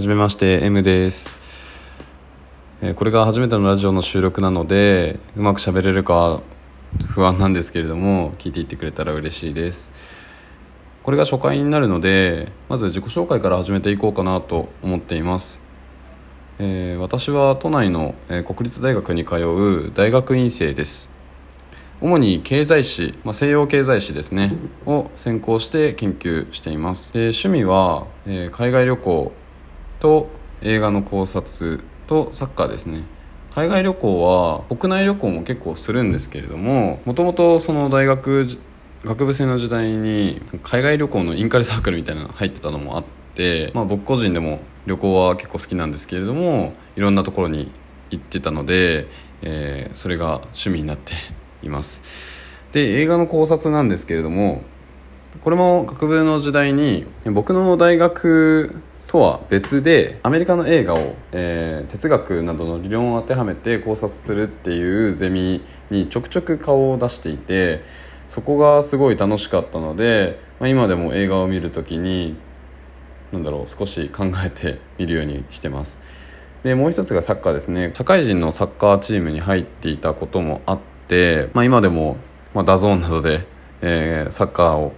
はじめまして M です、えこれが初めてのラジオの収録なのでうまく喋れるか不安なんですけれども聞いていってくれたら嬉しいです。これが初回になるのでまず自己紹介から始めていこうかなと思っています、えー私は都内の、国立大学に通う大学院生です。主に経済史、まあ、西洋経済史ですねを専攻して研究しています。で趣味は、えー海外旅行と映画の考察とサッカーですね。海外旅行は国内旅行も結構するんですけれどももともとその大学学部生の時代に海外旅行のインカレサークルみたいなの入ってたのもあって、まあ、僕個人でも旅行は結構好きなんですけれどもいろんなところに行ってたので、えーそれが趣味になって います。で映画の考察なんですけれどもこれも学部の時代に僕の大学とは別でアメリカの映画を、えー哲学などの理論を当てはめて考察するっていうゼミにちょくちょく顔を出していてそこがすごい楽しかったので、まあ、今でも映画を見るときになんだろう少し考えて見るようにしてます。でもう一つがサッカーですね。社会人のサッカーチームに入っていたこともあって、まあ、今でも、まあ、 DAZN などで、えーサッカーを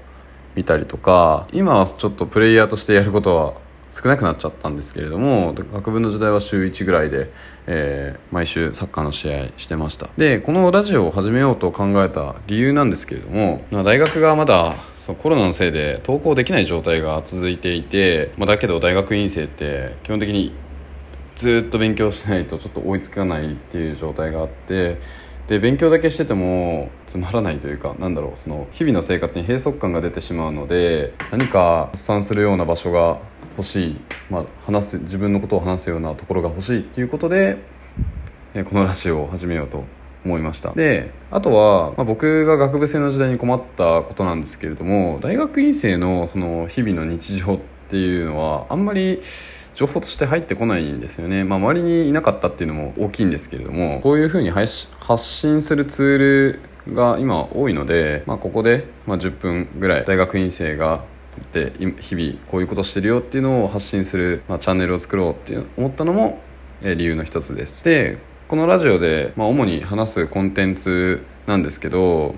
見たりとか今はちょっとプレイヤーとしてやることは少なくなっちゃったんですけれども学部の時代は週1ぐらいで、えー毎週サッカーの試合してました。でこのラジオを始めようと考えた理由なんですけれども、まあ、大学がまだそうコロナのせいで登校できない状態が続いていて、まあ、だけど大学院生って基本的にずっと勉強しないとちょっと追いつかないっていう状態があってで勉強だけしててもつまらないというかなんだろうその日々の生活に閉塞感が出てしまうので何か発散するような場所が欲しい、まあ、話す自分のことを話すようなところが欲しいっていうことでこのラジオを始めようと思いました。であとは、まあ、僕が学部生の時代に困ったことなんですけれども大学院生のその日々の日常っていうのはあんまり情報として入ってこないんですよね、まあ、周りにいなかったっていうのも大きいんですけれどもこういうふうに発信するツールが今多いので、まあ、ここで、ま、10分ぐらい大学院生がで日々こういうことしてるよっていうのを発信する、まあ、チャンネルを作ろうって思ったのも、え理由の一つです。でこのラジオで、まあ、主に話すコンテンツなんですけど、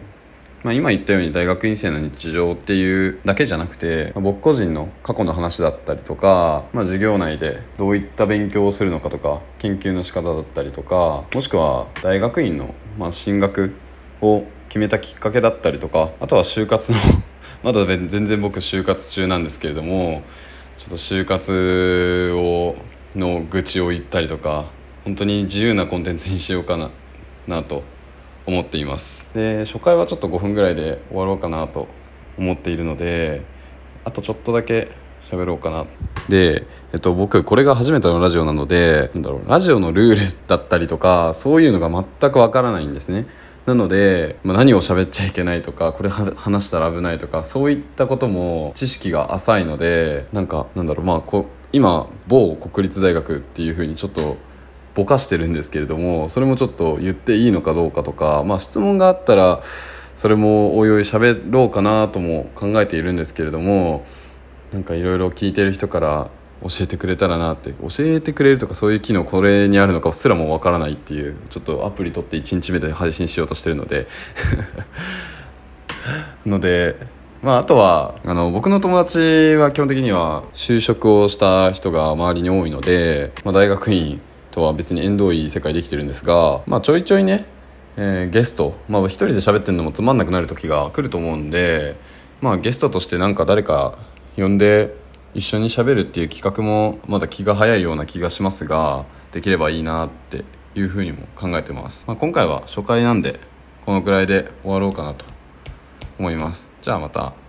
まあ、今言ったように大学院生の日常っていうだけじゃなくて、まあ僕個人の過去の話だったりとか、まあ、授業内でどういった勉強をするのかとか研究の仕方だったりとかもしくは大学院の、まあ、進学を決めたきっかけだったりとかあとは就活の まだ全然僕就活中なんですけれどもちょっと就活をの愚痴を言ったりとか本当に自由なコンテンツにしようかななと思っています。で初回はちょっと5分ぐらいで終わろうかなと思っているのであとちょっとだけ喋ろうかな。で、えっと、僕これが初めてのラジオなのでなんだろうラジオのルールだったりとかそういうのが全くわからないんですね。なので、まあ、何を喋っちゃいけないとかこれ話したら危ないとかそういったことも知識が浅いのでなんかなんだろうまあこ今某国立大学っていうふうにちょっとぼかしてるんですけれどもそれもちょっと言っていいのかどうかとか、まあ、質問があったらそれもおいおい喋ろうかなとも考えているんですけれどもなんかいろいろ聞いてる人から教えてくれたらなって教えてくれるとかそういう機能これにあるのかすらもわからないっていうちょっとアプリ取って1日目で配信しようとしてるので。のでまあ、あとはあの僕の友達は基本的には就職をした人が周りに多いので、まあ、大学院とは別に縁遠い世界で生きてるんですが、まあ、ちょいちょいね、えーゲスト、まあ、一人で喋ってるのもつまんなくなる時が来ると思うんで、まあ、ゲストとしてなんか誰か呼んで一緒に喋るっていう企画もまだ気が早いような気がしますができればいいなっていうふうにも考えてます、まあ、今回は初回なんでこのくらいで終わろうかなと思います。じゃあまた。